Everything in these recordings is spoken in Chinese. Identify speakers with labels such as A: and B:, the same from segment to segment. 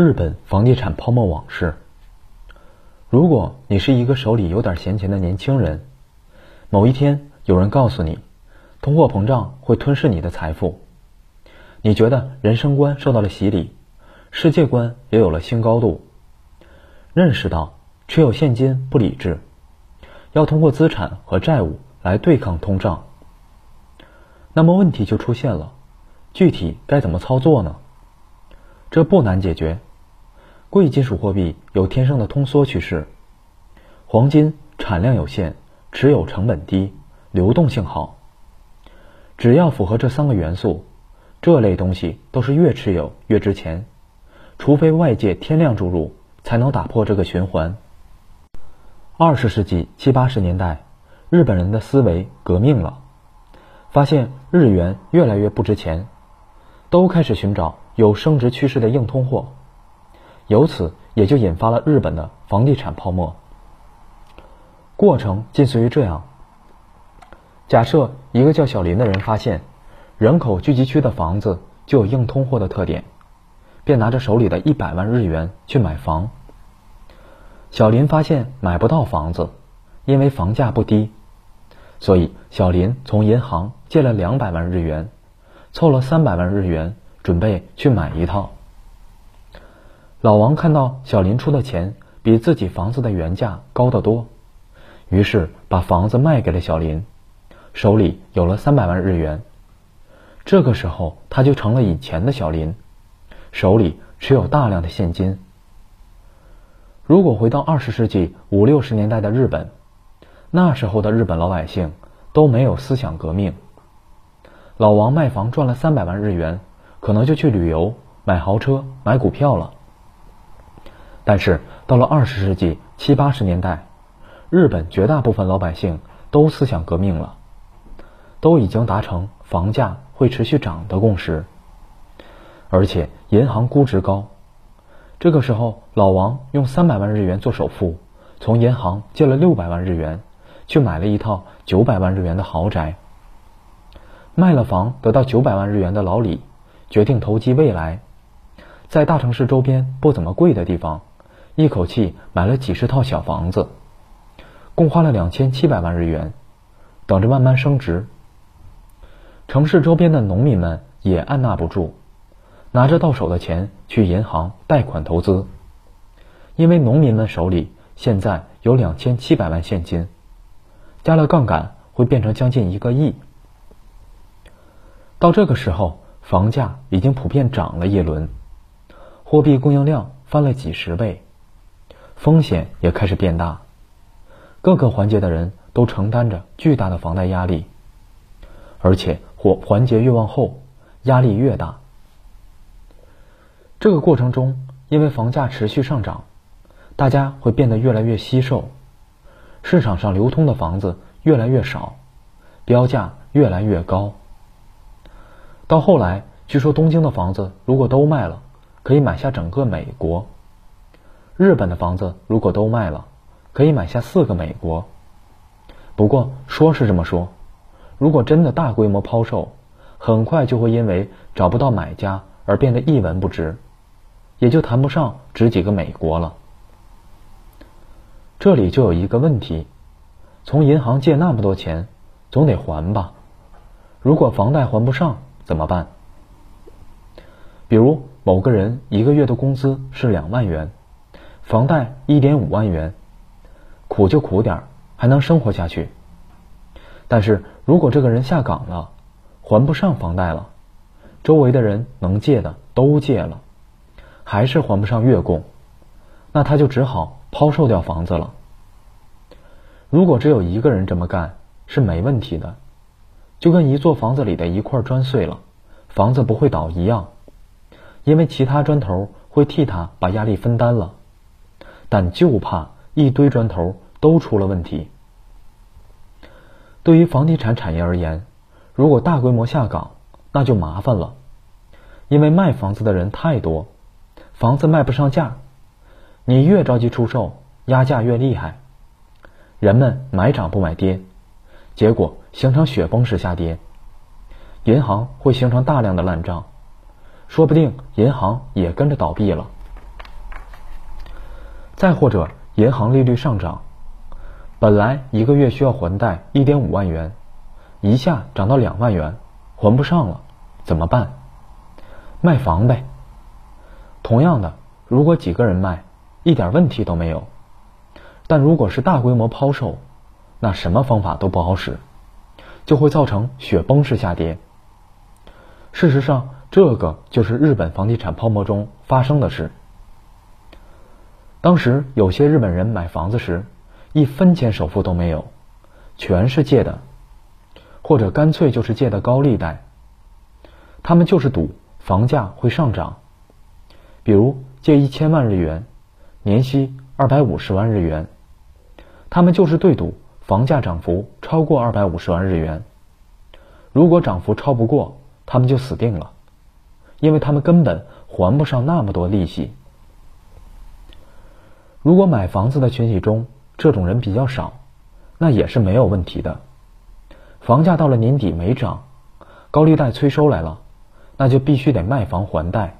A: 日本房地产泡沫往事。如果你是一个手里有点闲钱的年轻人，某一天有人告诉你，通货膨胀会吞噬你的财富，你觉得人生观受到了洗礼，世界观也有了新高度，认识到持有现金不理智，要通过资产和债务来对抗通胀。那么问题就出现了，具体该怎么操作呢？这不难解决。贵金属货币有天生的通缩趋势，黄金产量有限，持有成本低，流动性好。只要符合这三个元素，这类东西都是越持有越值钱，除非外界天量注入，才能打破这个循环。二十世纪七八十年代，日本人的思维革命了，发现日元越来越不值钱，都开始寻找有升值趋势的硬通货。由此也就引发了日本的房地产泡沫。过程近似于这样：假设一个叫小林的人发现人口聚集区的房子就有硬通货的特点，便拿着手里的一百万日元去买房。小林发现买不到房子，因为房价不低，所以小林从银行借了两百万日元，凑了三百万日元，准备去买一套。老王看到小林出的钱比自己房子的原价高得多，于是把房子卖给了小林，手里有了三百万日元。这个时候他就成了以前的小林，手里持有大量的现金。如果回到二十世纪五六十年代的日本，那时候的日本老百姓都没有思想革命。老王卖房赚了三百万日元，可能就去旅游、买豪车、买股票了。但是到了二十世纪七八十年代，日本绝大部分老百姓都思想革命了，都已经达成房价会持续涨的共识，而且银行估值高。这个时候，老王用三百万日元做首付，从银行借了六百万日元，去买了一套九百万日元的豪宅。卖了房得到九百万日元的老李，决定投机未来，在大城市周边不怎么贵的地方。一口气买了几十套小房子，共花了两千七百万日元，等着慢慢升值。城市周边的农民们也按捺不住，拿着到手的钱去银行贷款投资，因为农民们手里现在有两千七百万现金，加了杠杆会变成将近一个亿。到这个时候，房价已经普遍涨了一轮，货币供应量翻了几十倍。风险也开始变大，各个环节的人都承担着巨大的房贷压力，而且或环节越往后，压力越大。这个过程中，因为房价持续上涨，大家会变得越来越稀瘦，市场上流通的房子越来越少，标价越来越高。到后来，据说东京的房子如果都卖了，可以买下整个美国。日本的房子如果都卖了，可以买下四个美国。不过说是这么说，如果真的大规模抛售，很快就会因为找不到买家而变得一文不值，也就谈不上值几个美国了。这里就有一个问题：从银行借那么多钱，总得还吧？如果房贷还不上怎么办？比如某个人一个月的工资是两万元。房贷一点五万元，苦就苦点儿，还能生活下去。但是如果这个人下岗了，还不上房贷了，周围的人能借的都借了，还是还不上月供，那他就只好抛售掉房子了。如果只有一个人这么干是没问题的，就跟一座房子里的一块砖碎了，房子不会倒一样，因为其他砖头会替他把压力分担了。但就怕一堆砖头都出了问题。对于房地产产业而言，如果大规模下岗，那就麻烦了，因为卖房子的人太多，房子卖不上价，你越着急出售，压价越厉害，人们买涨不买跌，结果形成雪崩式下跌，银行会形成大量的烂账，说不定银行也跟着倒闭了。再或者银行利率上涨，本来一个月需要还贷一点五万元，一下涨到两万元，还不上了，怎么办？卖房呗。同样的，如果几个人卖，一点问题都没有。但如果是大规模抛售，那什么方法都不好使，就会造成雪崩式下跌。事实上，这个就是日本房地产泡沫中发生的事。当时有些日本人买房子时，一分钱首付都没有，全是借的，或者干脆就是借的高利贷。他们就是赌房价会上涨，比如借一千万日元，年息二百五十万日元，他们就是对赌房价涨幅超过二百五十万日元。如果涨幅超不过，他们就死定了，因为他们根本还不上那么多利息。如果买房子的群体中这种人比较少，那也是没有问题的。房价到了年底没涨，高利贷催收来了，那就必须得卖房还贷。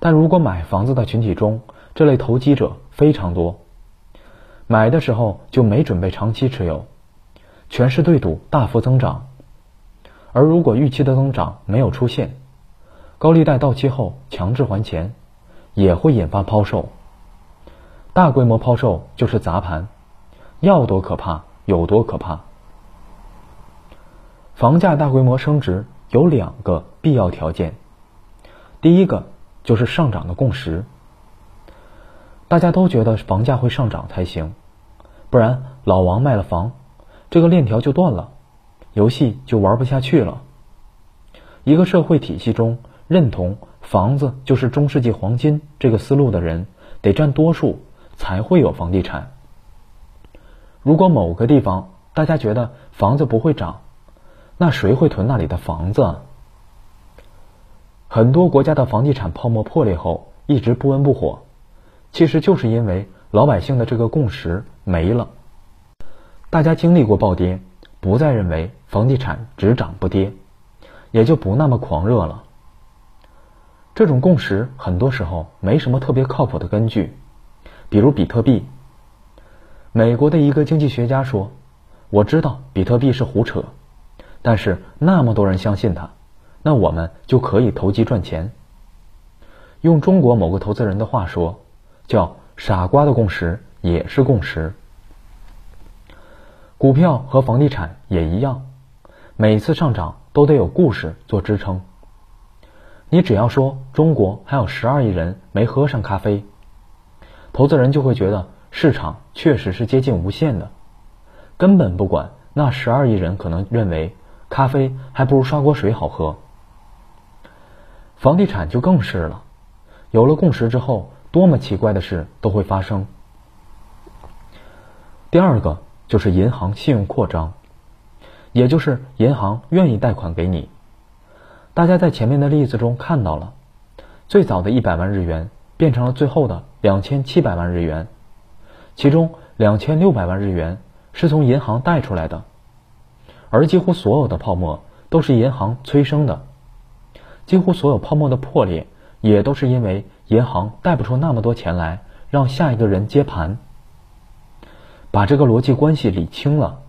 A: 但如果买房子的群体中这类投机者非常多，买的时候就没准备长期持有，全是对赌大幅增长。而如果预期的增长没有出现，高利贷到期后强制还钱，也会引发抛售。大规模抛售就是砸盘，要多可怕有多可怕。房价大规模升值有两个必要条件，第一个就是上涨的共识，大家都觉得房价会上涨才行，不然老王卖了房，这个链条就断了，游戏就玩不下去了。一个社会体系中认同房子就是中世纪黄金这个思路的人得占多数。才会有房地产。如果某个地方大家觉得房子不会涨，那谁会囤那里的房子？很多国家的房地产泡沫破裂后一直不温不火，其实就是因为老百姓的这个共识没了。大家经历过暴跌，不再认为房地产只涨不跌，也就不那么狂热了。这种共识很多时候没什么特别靠谱的根据。比如比特币，美国的一个经济学家说：“我知道比特币是胡扯，但是那么多人相信它，那我们就可以投机赚钱。”用中国某个投资人的话说，叫“傻瓜的共识也是共识”。股票和房地产也一样，每次上涨都得有故事做支撑。你只要说中国还有十二亿人没喝上咖啡。投资人就会觉得市场确实是接近无限的，根本不管那十二亿人可能认为咖啡还不如刷锅水好喝。房地产就更是了，有了共识之后，多么奇怪的事都会发生。第二个就是银行信用扩张，也就是银行愿意贷款给你。大家在前面的例子中看到了，最早的一百万日元。变成了最后的两千七百万日元，其中两千六百万日元是从银行贷出来的，而几乎所有的泡沫都是银行催生的，几乎所有泡沫的破裂也都是因为银行贷不出那么多钱来让下一个人接盘。把这个逻辑关系理清了，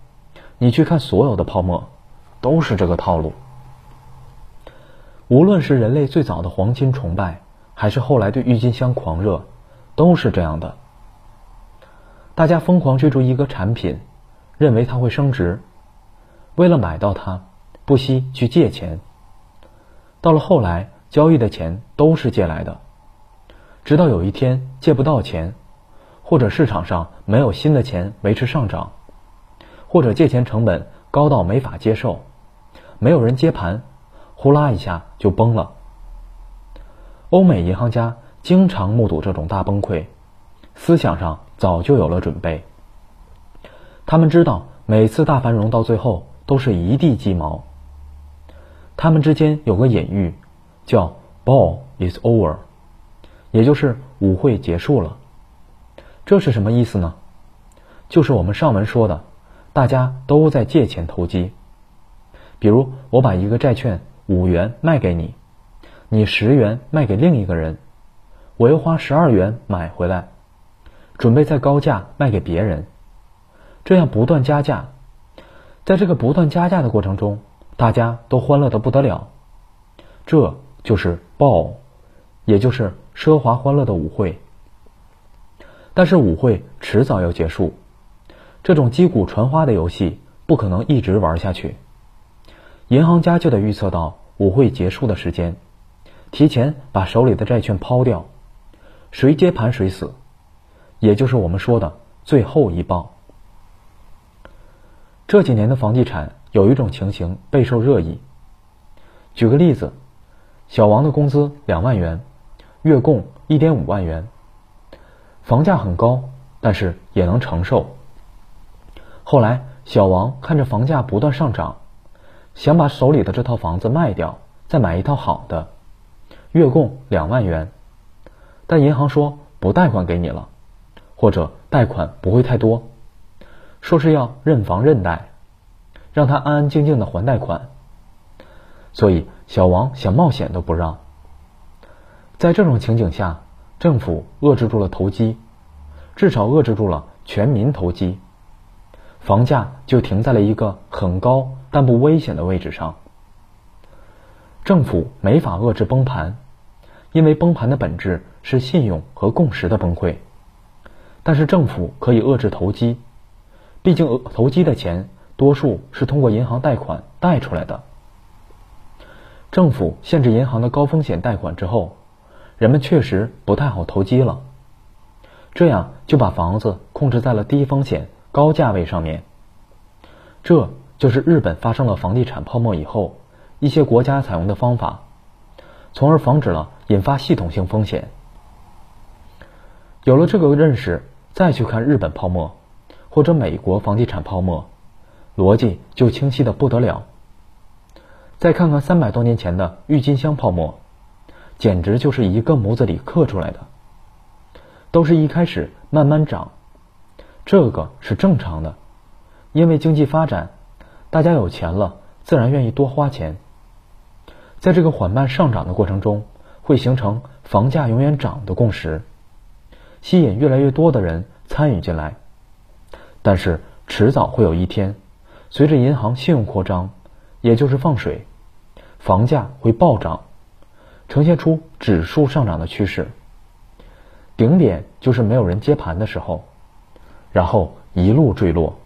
A: 你去看所有的泡沫，都是这个套路。无论是人类最早的黄金崇拜。还是后来对郁金香狂热，都是这样的。大家疯狂追逐一个产品，认为它会升值，为了买到它，不惜去借钱。到了后来，交易的钱都是借来的，直到有一天借不到钱，或者市场上没有新的钱维持上涨，或者借钱成本高到没法接受，没有人接盘，呼啦一下就崩了。欧美银行家经常目睹这种大崩溃，思想上早就有了准备。他们知道每次大繁荣到最后都是一地鸡毛。他们之间有个隐喻，叫 “ball is over”，也就是舞会结束了。这是什么意思呢？就是我们上文说的，大家都在借钱投机。比如我把一个债券五元卖给你。你十元卖给另一个人，我又花十二元买回来，准备再高价卖给别人，这样不断加价。在这个不断加价的过程中，大家都欢乐的不得了。这就是暴，也就是奢华欢乐的舞会。但是舞会迟早要结束，这种击鼓传花的游戏不可能一直玩下去。银行家就得预测到舞会结束的时间，提前把手里的债券抛掉，谁接盘谁死，也就是我们说的最后一棒。这几年的房地产有一种情形备受热议。举个例子，小王的工资两万元，月供一点五万元。房价很高，但是也能承受。后来，小王看着房价不断上涨，想把手里的这套房子卖掉，再买一套好的，月供两万元。但银行说不贷款给你了，或者贷款不会太多，说是要认房认贷，让他安安静静的还贷款。所以，小王想冒险都不让。在这种情景下。政府遏制住了投机，至少遏制住了全民投机，房价就停在了一个很高但不危险的位置上。政府没法遏制崩盘，因为崩盘的本质是信用和共识的崩溃。但是政府可以遏制投机，毕竟投机的钱多数是通过银行贷款贷出来的。政府限制银行的高风险贷款之后。人们确实不太好投机了，这样就把房子控制在了低风险高价位上面。这就是日本发生了房地产泡沫以后，一些国家采用的方法，从而防止了引发系统性风险。有了这个认识，再去看日本泡沫或者美国房地产泡沫，逻辑就清晰的不得了。再看看三百多年前的郁金香泡沫。简直就是一个模子里刻出来的，都是一开始慢慢涨，这个是正常的，因为经济发展，大家有钱了，自然愿意多花钱。在这个缓慢上涨的过程中，会形成房价永远涨的共识，吸引越来越多的人参与进来。但是迟早会有一天，随着银行信用扩张，也就是放水，房价会暴涨。呈现出指数上涨的趋势，顶点就是没有人接盘的时候，然后一路坠落。